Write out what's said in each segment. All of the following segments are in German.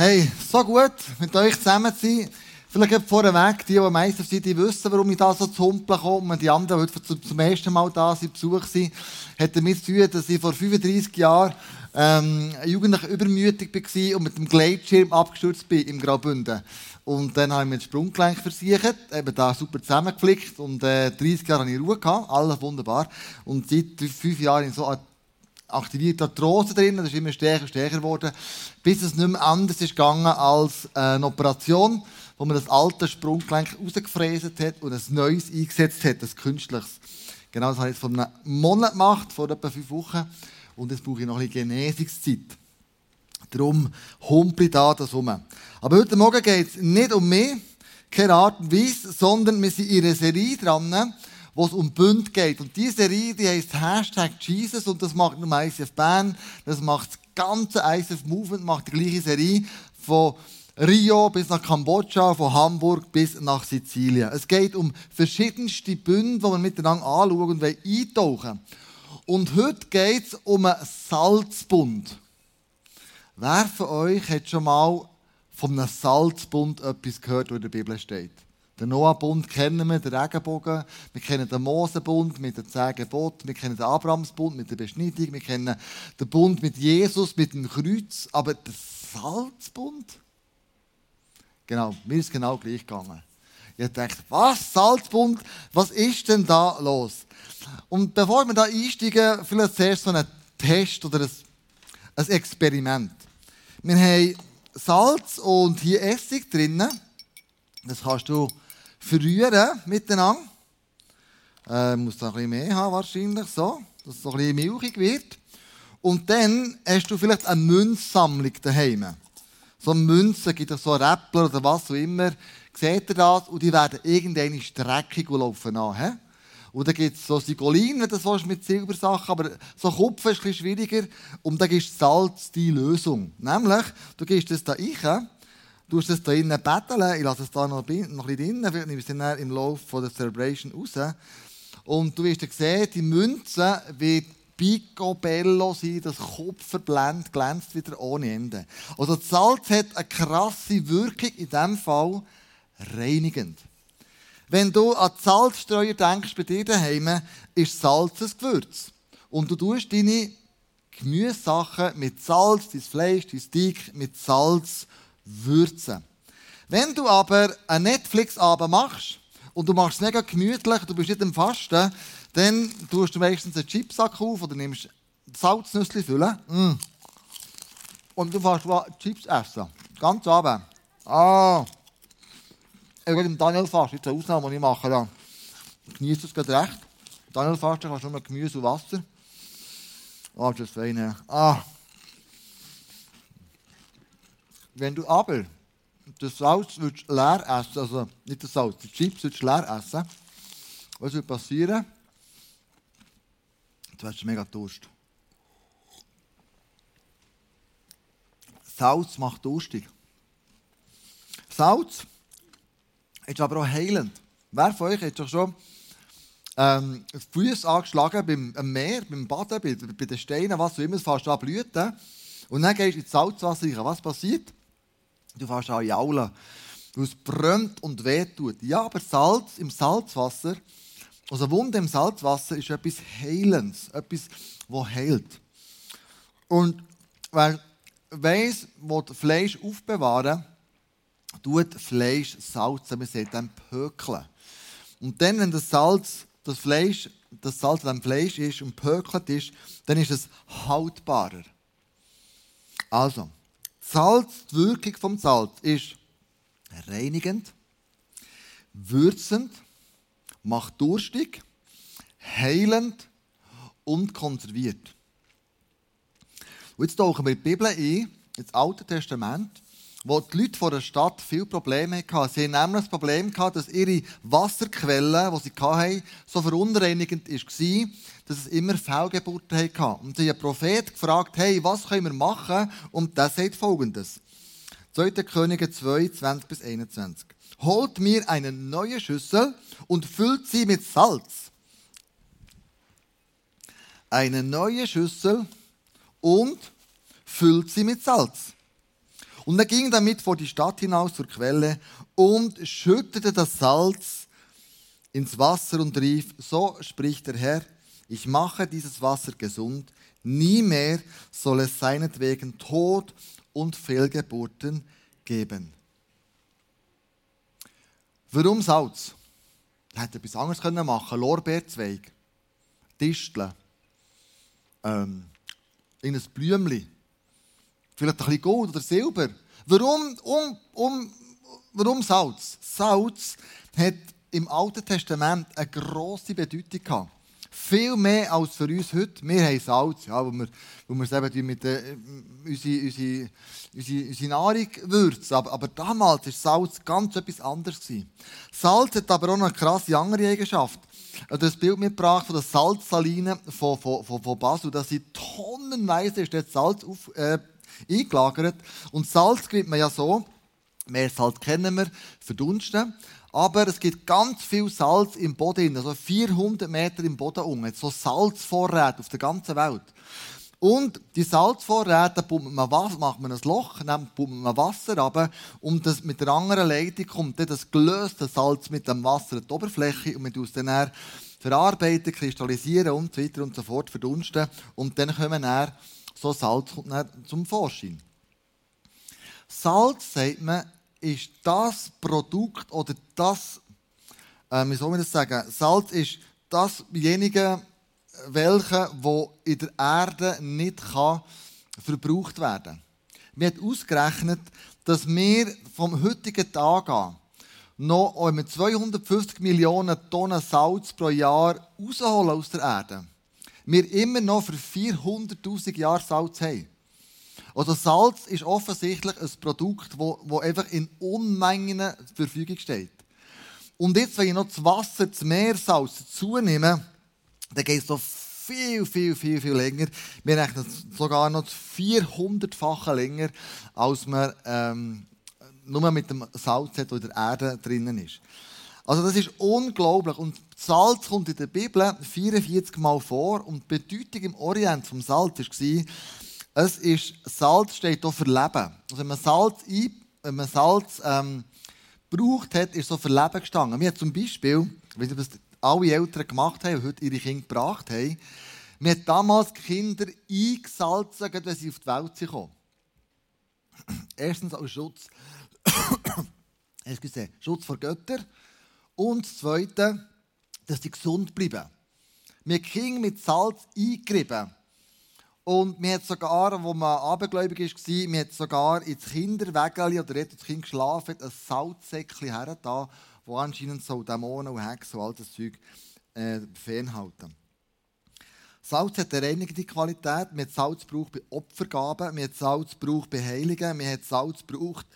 Hey, so gut, mit euch zusammen zu sein. Vielleicht vorweg, die, die Meister sind, die wissen, warum ich da so zu Humpeln komme. Und die anderen, die heute zum ersten Mal da sind, Besuch sind, hat damit zu tun, dass ich vor 35 Jahren ähm, jugendlich übermütig war und mit dem Gleitschirm abgestürzt bin im Graubünden. Und dann habe ich mir das Sprunggelenk versichert, eben da super zusammengeflickt und äh, 30 Jahre habe ich Ruhe gehabt, alles wunderbar. Und seit fünf Jahren in so einer aktivierte Arthrose drin, das ist immer stärker und stärker geworden, bis es nicht mehr anders ist gegangen als eine Operation, wo man das alte Sprunggelenk rausgefräst hat und ein neues eingesetzt hat, das künstliches. Genau das habe ich jetzt vor einem Monat gemacht, vor etwa fünf Wochen. Und jetzt brauche ich noch ein bisschen Genesungszeit. Darum humpel ich da das rum. Aber heute Morgen geht es nicht um mich, keine Art und Weise, sondern wir sind in einer Serie dran, wo es um Bund geht. Und diese Serie, die heisst Hashtag Jesus und das macht nur ICF Bern, das macht das ganze ICF Movement, macht die gleiche Serie von Rio bis nach Kambodscha, von Hamburg bis nach Sizilien. Es geht um verschiedenste Bünde, die wir miteinander anschauen und eintauchen Und heute geht es um einen Salzbund. Wer von euch hat schon mal von einem Salzbund etwas gehört, was in der Bibel steht? Den Noah-Bund kennen wir, den Regenbogen. Wir kennen den Mose-Bund mit den zehn Geboten. Wir kennen den Abrahams-Bund mit der Beschneidung. Wir kennen den Bund mit Jesus, mit dem Kreuz. Aber der Salzbund? Genau, mir ist genau gleich gegangen. Ich dachte, was, Salzbund, was ist denn da los? Und bevor wir da einsteigen, vielleicht zuerst so einen Test oder ein Experiment. Wir haben Salz und hier Essig drinnen. Das kannst du verrühren miteinander. Äh, muss da ein bisschen mehr haben wahrscheinlich, so, dass es so ein bisschen milchig wird. Und dann hast du vielleicht eine Münzsammlung daheim. So Münzen gibt es so Räppler oder was auch immer. Seht ihr das? Und die werden irgendeine Streckung laufen an. Und dann gibt es so Sigolin, wenn du das mit Silbersachen, aber so Kupfer ist ein schwieriger. Und dann ist Salz die Lösung. Nämlich, du gehst das da rein, Du hast es da innen betteln. Ich lasse es da noch, noch ein bisschen drin. Vielleicht nehme dann im Laufe der Celebration raus. Und du wirst dann sehen, die Münze wird picobello sein, das Kupferblend glänzt wieder ohne Ende. Also das Salz hat eine krasse Wirkung, in diesem Fall reinigend. Wenn du an Salzstreuer denkst bei dir daheim, ist Salz ein Gewürz. Und du tust deine Gemüsesachen mit Salz, dein Fleisch, dein Steak mit Salz würzen. Wenn du aber einen Netflix-Abend machst und du machst es mega gemütlich, du bist nicht im Fasten, dann tust du meistens einen Chipsack auf oder nimmst Salznüsse füllen. Mm. Und du fährst Chips essen. Ganz Abend. Ah. Ich werde Daniel fast, jetzt eine Ausnahme, die ich mache. Ja. Genießt es gerade recht. Daniel fast, kannst du nur Gemüse und Wasser. Ah, oh, das ist fein. Ah. Wenn du aber das Salz würdest leer essen, also nicht das Salz, die Chips würdest leer essen, was würde passieren? Du hast mega Durst. Salz macht durstig. Salz ist aber auch heilend. Wer von euch hat doch schon ähm, Füße angeschlagen beim Meer, beim Baden, bei, bei den Steinen, was du immer, fast an Blüten. Und dann gehst du ins Salzwasser rein. Was passiert? Du fährst an jaulen, weil es brennt und wehtut. Ja, aber Salz im Salzwasser, also Wunde im Salzwasser ist etwas Heilendes, etwas, das heilt. Und wer weiss, wo Fleisch aufbewahren, tut Fleisch salzen, man sagt dann pökeln. Und dann, wenn das Salz, das Fleisch, das Salz dem Fleisch ist und pökelt ist, dann ist es haltbarer. Also, Salz, die Wirkung vom Salz ist reinigend, würzend, macht durstig, heilend und konserviert. Und jetzt tauchen wir die Bibel ein, ins Alte Testament, wo die Leute vor der Stadt viele Probleme hatten. Sie hatten nämlich das Problem, dass ihre Wasserquelle, die sie hatten, so verunreinigend war, dass es immer Fehlgeburten hatten. Und sie haben Prophet gefragt, hey, was können wir machen? Und der sagt folgendes. 2. Könige 2, 20 bis 21. Holt mir eine neue Schüssel und füllt sie mit Salz. Eine neue Schüssel und füllt sie mit Salz. Und er ging damit vor die Stadt hinaus zur Quelle und schüttete das Salz ins Wasser und rief, so spricht der Herr, ich mache dieses Wasser gesund, nie mehr soll es seinetwegen Tod und Fehlgeburten geben. Warum Salz? Er hätte etwas anderes machen können. Lorbeerzweig, Disteln, ähm, ein Blümchen, vielleicht ein bisschen Gold oder Silber. Warum, um, um, warum Salz? Salz hat im Alten Testament eine grosse Bedeutung gehabt. Viel mehr als für uns heute. Wir haben Salz, ja, wo wir, wo wir es eben mit äh, unsere, unsere, unsere, Nahrung würzen. Aber, aber damals war Salz ganz etwas anderes. Gewesen. Salz hat aber auch eine krasse andere Eigenschaft. Habe das Bild mitgebracht von der Salzsaline von, von, von, von Basel. Da sind tonnenweise ist Salz auf, äh, eingelagert. Und Salz gibt man ja so, mehr Salz kennen wir, verdunsten. Aber es gibt ganz viel Salz im Boden, also 400 Meter im Boden unten. So Salzvorräte auf der ganzen Welt. Und die Salzvorräte, man Wasser, macht man ein Loch, dann pumpt man Wasser runter und das, mit der anderen Leitung kommt dann das gelöste Salz mit dem Wasser an die Oberfläche und man tut dann verarbeiten, kristallisieren und so weiter und so fort, verdunsten und dann kommen dann so Salz kommt dann zum Vorschein. Salz, sagt man, ist das Produkt oder das, äh, wie soll man das sagen, Salz ist dasjenige, welche, wo in der Erde nicht kann verbraucht werden kann. Wir haben ausgerechnet, dass wir vom heutigen Tag an noch mit 250 Millionen Tonnen Salz pro Jahr rausholen aus der Erde. Wir immer noch für 400.000 Jahre Salz haben. Also Salz ist offensichtlich ein Produkt, das einfach in Unmengen zur Verfügung steht. Und jetzt, wenn ich noch das Wasser, das Meersalz zunehme, dann geht es noch viel, viel, viel, viel länger. Wir rechnen sogar noch 400-fache länger, als man ähm, nur mit dem Salz hat, das in der Erde drinnen ist. Also das ist unglaublich. Und Salz kommt in der Bibel 44 Mal vor und die Bedeutung im Orient vom Salz war, es ist, Salz steht hier für Leben. Also wenn man Salz, ein, wenn man Salz ähm, gebraucht hat, ist so für Leben gestanden. Wir haben zum Beispiel, wenn das alle Eltern gemacht haben und heute ihre Kinder gebracht haben, wir haben damals Kinder eingesalzen, wenn sie auf die Welt kamen. Erstens als Schutz, Schutz vor Göttern und das Zweite, dass sie gesund bleiben. Wir haben Kinder mit Salz eingerieben. Und wir hat sogar, wo man abergläubig war, wir hat sogar ins Kinderwägeli oder dort das Kind geschlafen, ein Salzsäckchen hergetan, wo anscheinend so Dämonen und Hexen und all das Zeug äh, fernhalten. Salz hat eine reinigende Qualität. Wir haben Salz gebraucht bei Opfergaben, wir haben Salz gebraucht bei Heiligen, wir haben Salz gebraucht,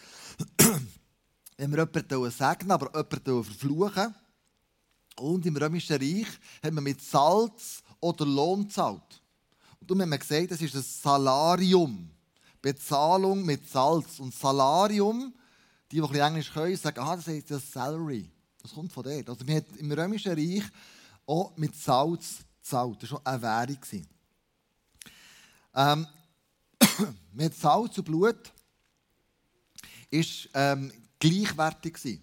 wenn wir jemanden segnen, aber jemanden verfluchen. Und im Römischen Reich haben wir mit Salz oder Lohn gezahlt. Und darum haben wir gesagt, das ist ein Salarium. Bezahlung mit Salz. Und Salarium, die, die ein bisschen Englisch können, sagen, ah, das heißt das Salary. Das kommt von dort. Also wir haben im Römischen Reich auch mit Salz gezahlt. Das war schon eine Währung. Ähm, mit Salz und Blut ist ähm, gleichwertig gewesen.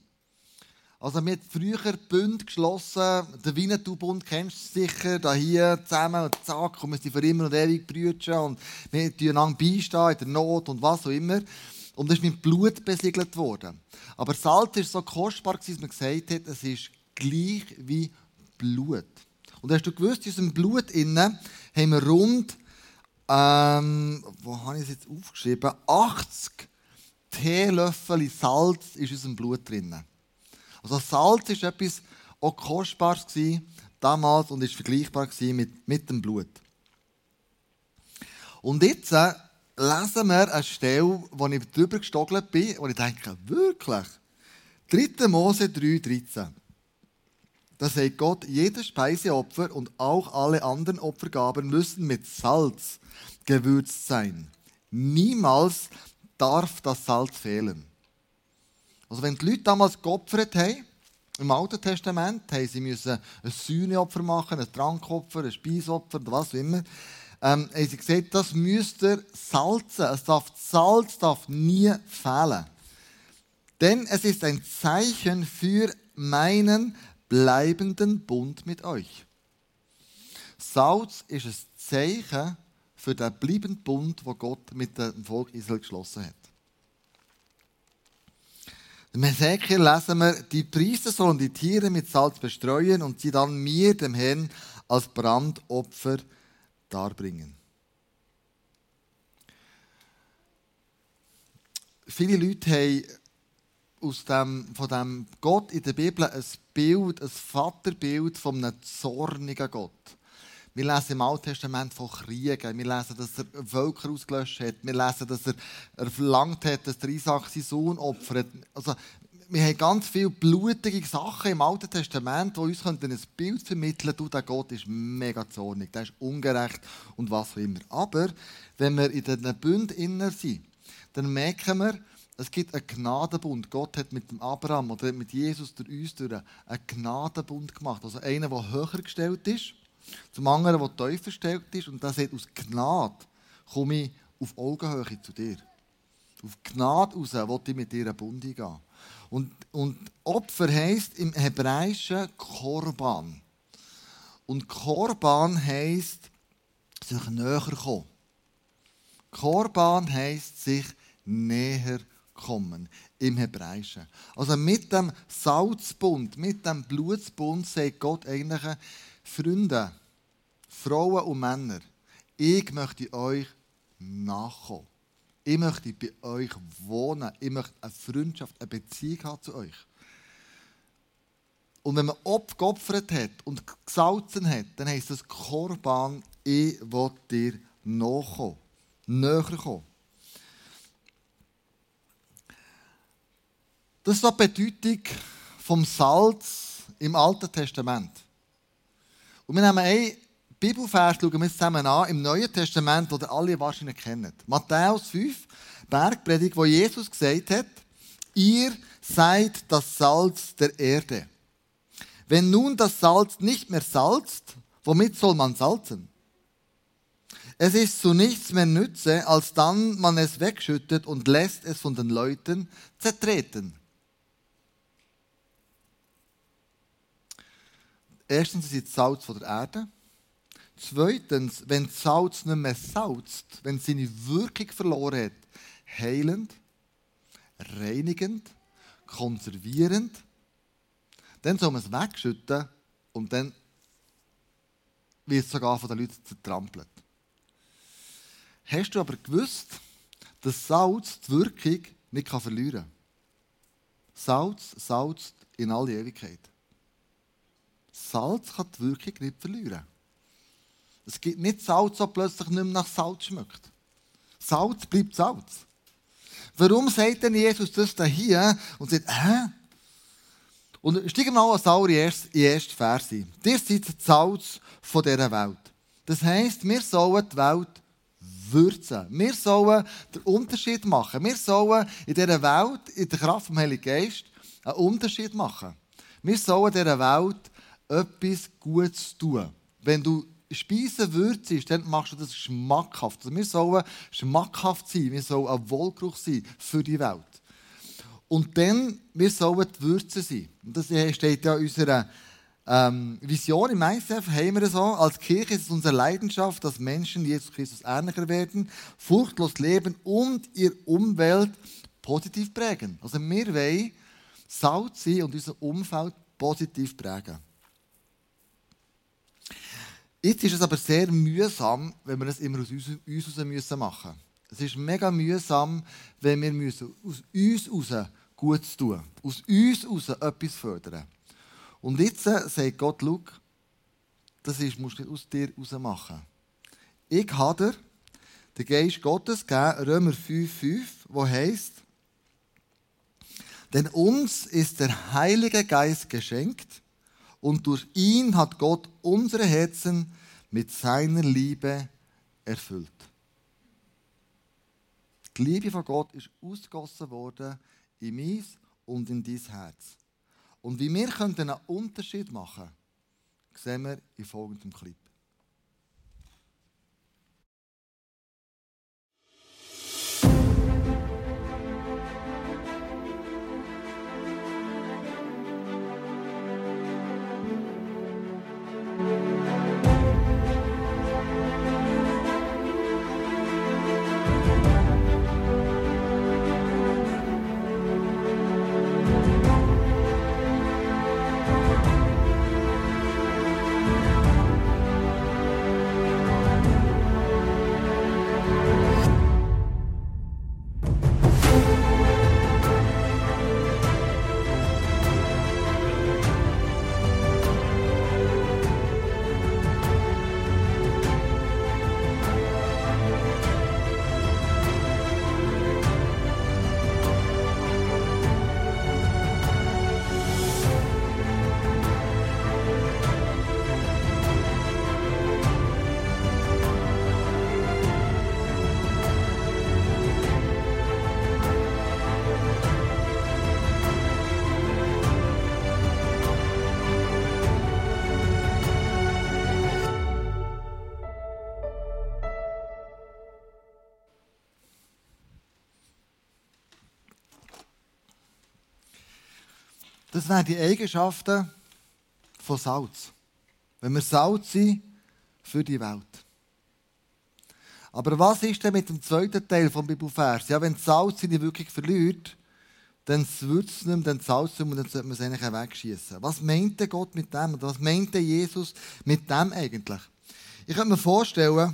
Also wir haben früher Bund geschlossen, den Winnetou-Bund kennst du sicher, da hier zusammen und zack, und wir für immer und ewig brüten und wir tun beistehen in der Not und was auch immer. Und das ist mit Blut besiegelt worden. Aber Salz war so kostbar, dass man gesagt hat, es ist gleich wie Blut. Und hast du gewusst, in unserem Blut innen haben wir rund, ähm, wo habe ich es jetzt aufgeschrieben, 80 Teelöffel Salz ist in unserem Blut drinnen. Also Salz ist etwas auch Kostbares damals und ist vergleichbar mit, mit dem Blut. Und jetzt äh, lesen wir eine Stelle, wo ich drüber gestogelt bin, und ich denke, wirklich? 3. Mose 3, 13. Da sagt Gott, jedes Speiseopfer und auch alle anderen Opfergaben müssen mit Salz gewürzt sein. Niemals darf das Salz fehlen. Also wenn die Leute damals geopfert haben, im Alten Testament, haben sie müssen ein Sühneopfer machen, ein Trankopfer, ein Speisopfer was auch immer. ähm, haben sie gesagt, das müsst ihr salzen. Es darf, Salz darf nie fehlen. Denn es ist ein Zeichen für meinen bleibenden Bund mit euch. Salz ist ein Zeichen für den bleibenden Bund, wo Gott mit dem Volk Israel geschlossen hat. Im Hesekiel lesen wir, die Priester sollen die Tiere mit Salz bestreuen und sie dann mir, dem Herrn, als Brandopfer darbringen. Viele Leute haben aus dem, von dem Gott in der Bibel ein Bild, ein Vaterbild von einem zornigen Gott. Wir lesen im Alten Testament von Kriegen. Wir lesen, dass er Völker ausgelöscht hat. Wir lesen, dass er, er verlangt hat, dass der Isaac seinen Sohn opfert. Also, wir haben ganz viele blutige Sachen im Alten Testament, die uns ein Bild vermitteln können, der Gott ist mega zornig, der ist ungerecht und was auch immer. Aber wenn wir in diesen Bünden inner sind, dann merken wir, es gibt einen Gnadenbund. Gott hat mit dem Abraham oder mit Jesus durch uns durch einen Gnadenbund gemacht. Also einer, der höher gestellt ist, zum anderen, der tiefer gestellt ist. Und das sagt, aus Gnade komme ich auf Augenhöhe zu dir. Auf Gnade raus will ich mit dir einen Bund eingehen. Und, und Opfer heisst im Hebräischen Korban. Und Korban heisst sich näher kommen. Korban heisst sich näher kommen im Hebräischen. Also mit dem Salzbund, mit dem Blutsbund sagt Gott eigentlich, Freunde, Frauen und Männer, ich möchte euch nachkommen. Ich möchte bei euch wohnen. Ich möchte eine Freundschaft, eine Beziehung haben zu euch. Und wenn man abgeopfert hat und gesalzen hat, dann heisst das Korban, ich will dir nachkommen, näher kommen. Das ist die Bedeutung vom Salz im Alten Testament. Und wir nehmen einen Bibelvers, schauen wir zusammen an, im Neuen Testament, den alle wahrscheinlich kennt. Matthäus 5, Bergpredigt, wo Jesus gesagt hat, ihr seid das Salz der Erde. Wenn nun das Salz nicht mehr salzt, womit soll man salzen? Es ist zu nichts mehr nütze, als dann man es wegschüttet und lässt es von den Leuten zertreten. Erstens ist es Salz von der Erde. Zweitens, wenn das Salz nicht mehr salzt, wenn es seine Wirkung verloren hat, heilend, reinigend, konservierend, dann soll man es wegschütten und dann wird es sogar von den Leuten zertrampelt. Hast du aber gewusst, dass Salz die Wirkung nicht verlieren kann? Salz salzt in alle Ewigkeit. Salz kann die Wirkung nicht verlieren. Es gibt nicht Salz, das plötzlich nicht mehr nach Salz schmeckt. Salz bleibt Salz. Warum sagt denn Jesus das da hier und sagt, hä? Und steigen wir mal als allererstes in den ersten Vers ein. Ihr seid das Salz von dieser Welt. Das heisst, wir sollen die Welt würzen. Wir sollen den Unterschied machen. Wir sollen in dieser Welt, in der Kraft des Heiligen Geist, einen Unterschied machen. Wir sollen dieser Welt etwas Gutes tun. Wenn du Speisen würzest, dann machst du das schmackhaft. Also wir sollen schmackhaft sein, wir sollen ein Wohlgeruch sein für die Welt. Und dann, wir sollen die Würze sein. Und das steht ja in unserer ähm, Vision im ICF, haben wir so. Als Kirche ist es unsere Leidenschaft, dass Menschen Jesus Christus ähnlicher werden, furchtlos leben und ihre Umwelt positiv prägen. Also wir wollen Salz sein und unser Umfeld positiv prägen. Jetzt ist es aber sehr mühsam, wenn wir das immer aus uns, uns müssen machen Es ist mega mühsam, wenn wir müssen aus uns heraus Gutes tun Aus uns heraus etwas fördern. Und jetzt äh, sagt Gott, schau, das ist, musst du nicht aus dir heraus machen. Ich habe dir den Geist Gottes gegeben, Römer 5,5, wo heißt, denn uns ist der Heilige Geist geschenkt, und durch ihn hat Gott unsere Herzen mit seiner Liebe erfüllt. Die Liebe von Gott ist ausgegossen worden in mein und in dein Herz. Und wie wir einen Unterschied machen können, sehen wir in folgendem Clip. Das wären die Eigenschaften von Salz. Wenn wir Salz sind für die Welt. Aber was ist denn mit dem zweiten Teil vom Bibelvers? Ja, wenn Salz seine Wirkung verliert, dann würzt es nicht mehr, dann Salz nicht mehr, und dann sollte man es eigentlich wegschießen. Was meinte Gott mit dem? Oder was meinte Jesus mit dem eigentlich? Ich könnte mir vorstellen,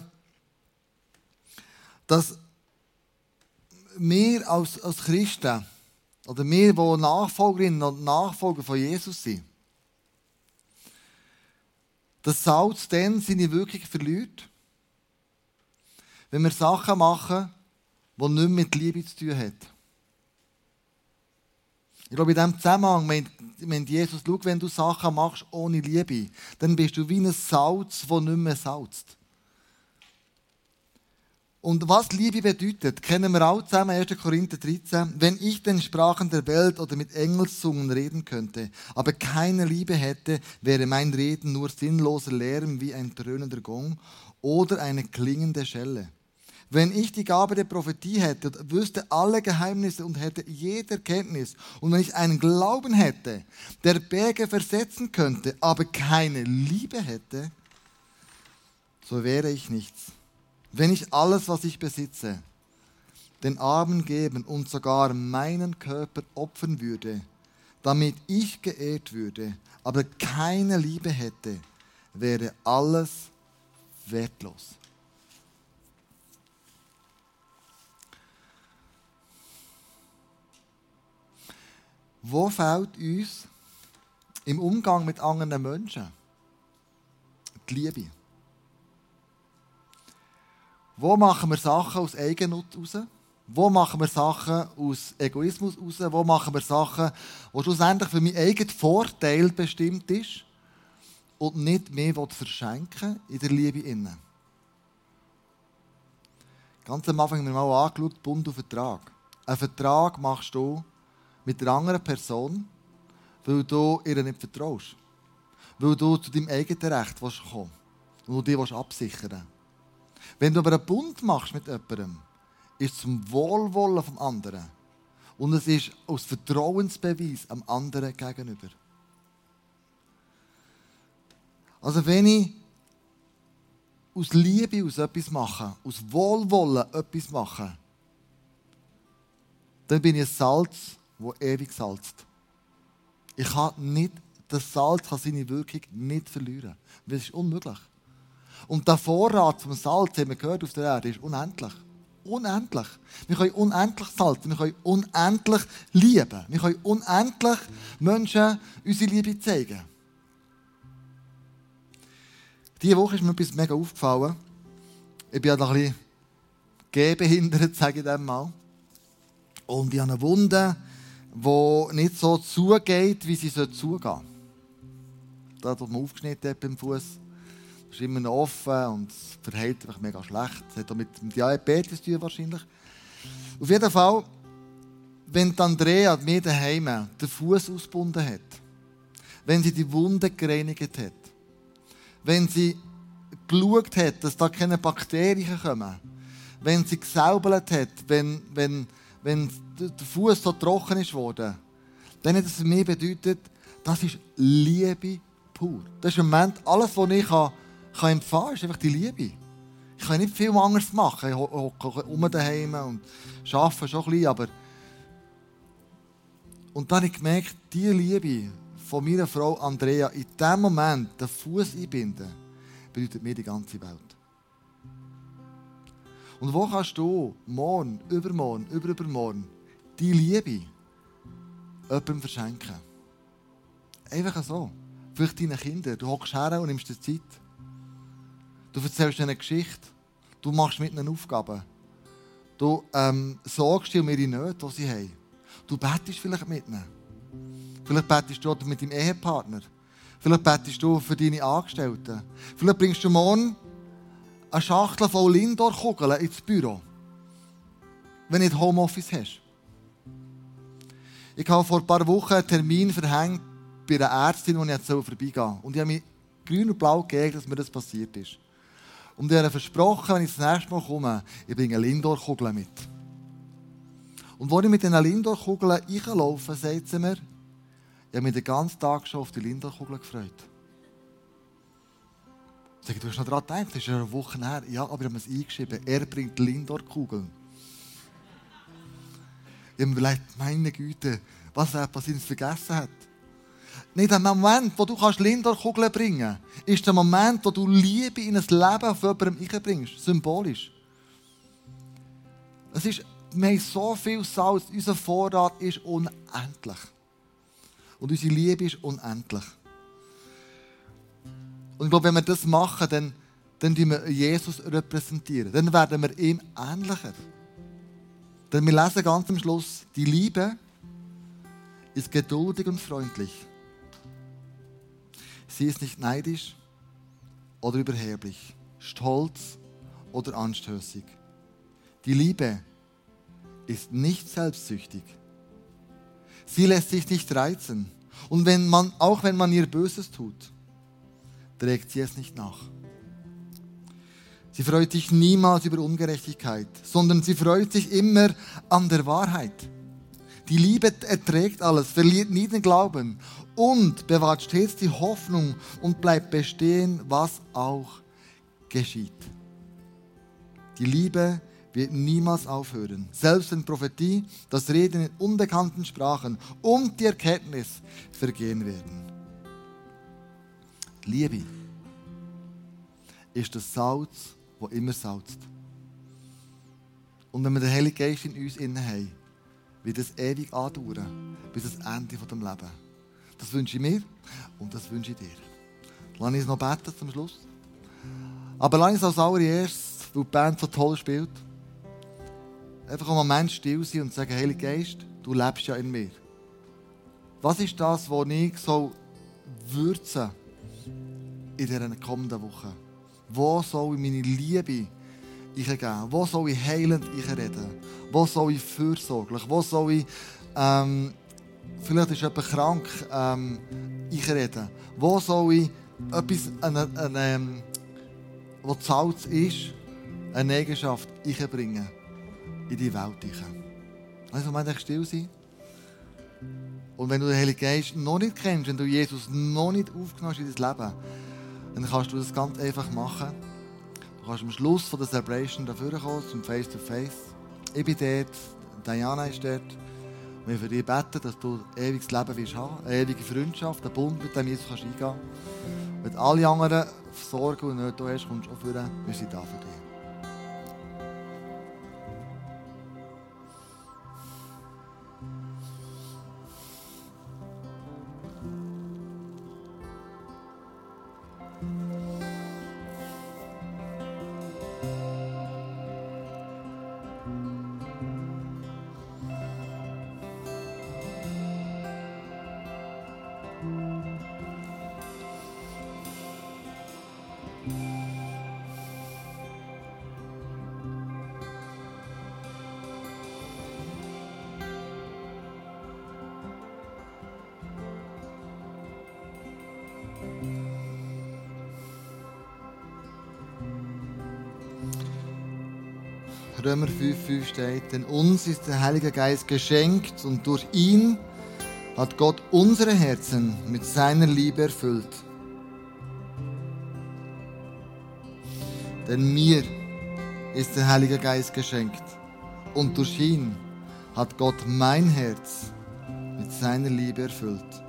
dass wir als, als Christen, oder wir, die Nachfolgerinnen und Nachfolger von Jesus sind, dass Salz dann seine Wirkung verliert, wenn wir Sachen machen, die nicht mit Liebe zu tun haben. Ich glaube, in diesem Zusammenhang meint, meint Jesus, schau, wenn du Sachen machst ohne Liebe, dann bist du wie ein Salz, das nicht mehr salzt. Und was Liebe bedeutet, kennen wir auch zusammen, 1. Korinther 13. Wenn ich den Sprachen der Welt oder mit Engelszungen reden könnte, aber keine Liebe hätte, wäre mein Reden nur sinnloser Lärm wie ein dröhnender Gong oder eine klingende Schelle. Wenn ich die Gabe der Prophetie hätte und wüsste alle Geheimnisse und hätte jede Kenntnis und wenn ich einen Glauben hätte, der Berge versetzen könnte, aber keine Liebe hätte, so wäre ich nichts wenn ich alles, was ich besitze, den Armen geben und sogar meinen Körper opfern würde, damit ich geehrt würde, aber keine Liebe hätte, wäre alles wertlos. Wo fällt uns im Umgang mit anderen Menschen die Liebe? Wo machen wir Sachen aus Eigennutz raus? Wo machen wir Sachen aus Egoismus raus? Wo machen wir Sachen, die schlussendlich für meinen eigenen Vorteil bestimmt ist und nicht mehr verschenken in der Liebe innen? Ganz am Anfang haben wir mal angeschaut, Bund und Vertrag. Einen Vertrag machst du mit einer anderen Person, weil du ihr nicht vertraust. Weil du zu deinem eigenen Recht kommen willst und du dich absichern willst. Wenn du aber einen Bund machst mit jemandem, ist es zum Wohlwollen vom anderen. Und es ist aus Vertrauensbeweis am anderen gegenüber. Also wenn ich aus Liebe aus etwas mache, aus Wohlwollen etwas mache, dann bin ich ein Salz, das ewig salzt. Ich kann nicht, das Salz kann seine Wirkung nicht verlieren. Das ist unmöglich. Und der Vorrat vom Salz, haben wir gehört auf der Erde, ist unendlich. Unendlich. Wir können unendlich salzen, wir können unendlich lieben. Wir können unendlich Menschen unsere Liebe zeigen. Diese Woche ist mir etwas mega aufgefallen. Ich bin ja noch ein bisschen gehbehindert, sage ich dem mal. Und ich habe eine Wunde, die nicht so zugeht, wie sie zugehen sollte. Da hat man aufgeschnitten beim Fuß ist immer noch offen und verhält sich mega schlecht. Das hat auch mit dem Diabetes zu tun wahrscheinlich. Auf jeden Fall, wenn Andrea mir daheim den Fuß ausgebunden hat, wenn sie die Wunde gereinigt hat, wenn sie geschaut hat, dass da keine Bakterien kommen, wenn sie gesäubelt hat, wenn, wenn, wenn der Fuß so trocken ist worden, dann hat es mich bedeutet, das ist Liebe pur. Das ist im Moment alles, was ich kann kann empfangen, ist einfach die Liebe. Ich kann nicht viel anderes machen. Ich hocke um daheim und arbeite schon ein bisschen, aber... Und dann habe ich gemerkt, diese Liebe von meiner Frau Andrea in diesem Moment den Fuß einbinden, bedeutet mir die ganze Welt. Und wo kannst du morgen, übermorgen, überübermorgen die Liebe jemandem verschenken? Einfach so. Vielleicht deinen Kindern. Du hockst her und nimmst dir Zeit. Du erzählst eine Geschichte. Du machst mit ihnen Aufgaben. Du ähm, sorgst dir um ihre Nöte, die sie haben. Du betest vielleicht mit ihnen. Vielleicht betest du mit deinem Ehepartner. Vielleicht betest du für deine Angestellten. Vielleicht bringst du morgen eine Schachtel voll Lindor-Kugeln ins Büro. Wenn du nicht Homeoffice hast. Ich habe vor ein paar Wochen einen Termin verhängt bei einer Ärztin, wo ich vorbeigehen soll. Und ich habe mich grün und blau gegeben, dass mir das passiert ist. Und ich habe versprochen, wenn ich das nächste Mal komme, ich bringe Lindor-Kugeln mit. Und als ich mit diesen Lindor-Kugeln reinlaufe, sagt sie mir, Ich habe mich den ganzen Tag schon auf die Lindorkugel gefreut. Ich sage, du hast noch daran gedacht, das ist ja eine Woche her. Ja, aber ich habe es eingeschrieben. Er bringt Lindor-Kugeln. Ich habe mir überlegt, meine Güte, was er passiert, vergessen hat. Nicht der Moment, wo du Lindor-Kugeln bringen kannst, ist der Moment, wo du Liebe in ein Leben von jemandem einbringst. Symbolisch. Es ist, wir haben so viel Salz, unser Vorrat ist unendlich. Und unsere Liebe ist unendlich. Und ich glaube, wenn wir das machen, dann, dann wir Jesus repräsentieren. Dann werden wir ihm ähnlicher. Denn wir lesen ganz am Schluss, die Liebe ist geduldig und freundlich. Sie ist nicht neidisch oder überheblich, stolz oder anstößig. Die Liebe ist nicht selbstsüchtig. Sie lässt sich nicht reizen. Und wenn man, auch wenn man ihr Böses tut, trägt sie es nicht nach. Sie freut sich niemals über Ungerechtigkeit, sondern sie freut sich immer an der Wahrheit. Die Liebe erträgt alles, verliert nie den Glauben und bewahrt stets die Hoffnung und bleibt bestehen, was auch geschieht. Die Liebe wird niemals aufhören. Selbst wenn Prophetie, das Reden in unbekannten Sprachen und die Erkenntnis vergehen werden. Liebe ist das Salz, das immer salzt. Und wenn wir den Heiligen Geist in uns haben, wird es ewig andauern, bis das Ende des Lebens. Das wünsche ich mir und das wünsche ich dir. Lass uns noch beten zum Schluss. Aber lass uns als allererstes, weil die Band so toll spielt, einfach einen Moment still sein und sagen, Heiliger Geist, du lebst ja in mir. Was ist das, was ich so würzen in dieser kommenden Woche? Wo soll meine Liebe geben? Wo soll ich heilend reden? Wo soll ich fürsorglich? Wo soll ich, ähm, vielleicht ist jemand krank, ähm, reden? Wo soll ich etwas, eine, eine, ähm, was Salz ist, eine Eigenschaft bringen? in die Welt hinein. Also, man still sein. Und wenn du den Heiligen Geist noch nicht kennst, wenn du Jesus noch nicht aufgenommen hast in dein Leben, dann kannst du das ganz einfach machen. Du kannst am Schluss von der Celebration dafür kommen, zum Face-to-Face. -face. Ich bin dort, Diana ist dort. Und wir für dich beten, dass du ein ewiges Leben wirst haben, eine ewige Freundschaft, einen Bund mit dem Jesus kannst eingehen. Wenn alle anderen Sorgen und Nöte hast, kommst du auch für Wir sind da für dich. Römer 5,5 steht, denn uns ist der Heilige Geist geschenkt und durch ihn hat Gott unsere Herzen mit seiner Liebe erfüllt. Denn mir ist der Heilige Geist geschenkt und durch ihn hat Gott mein Herz mit seiner Liebe erfüllt.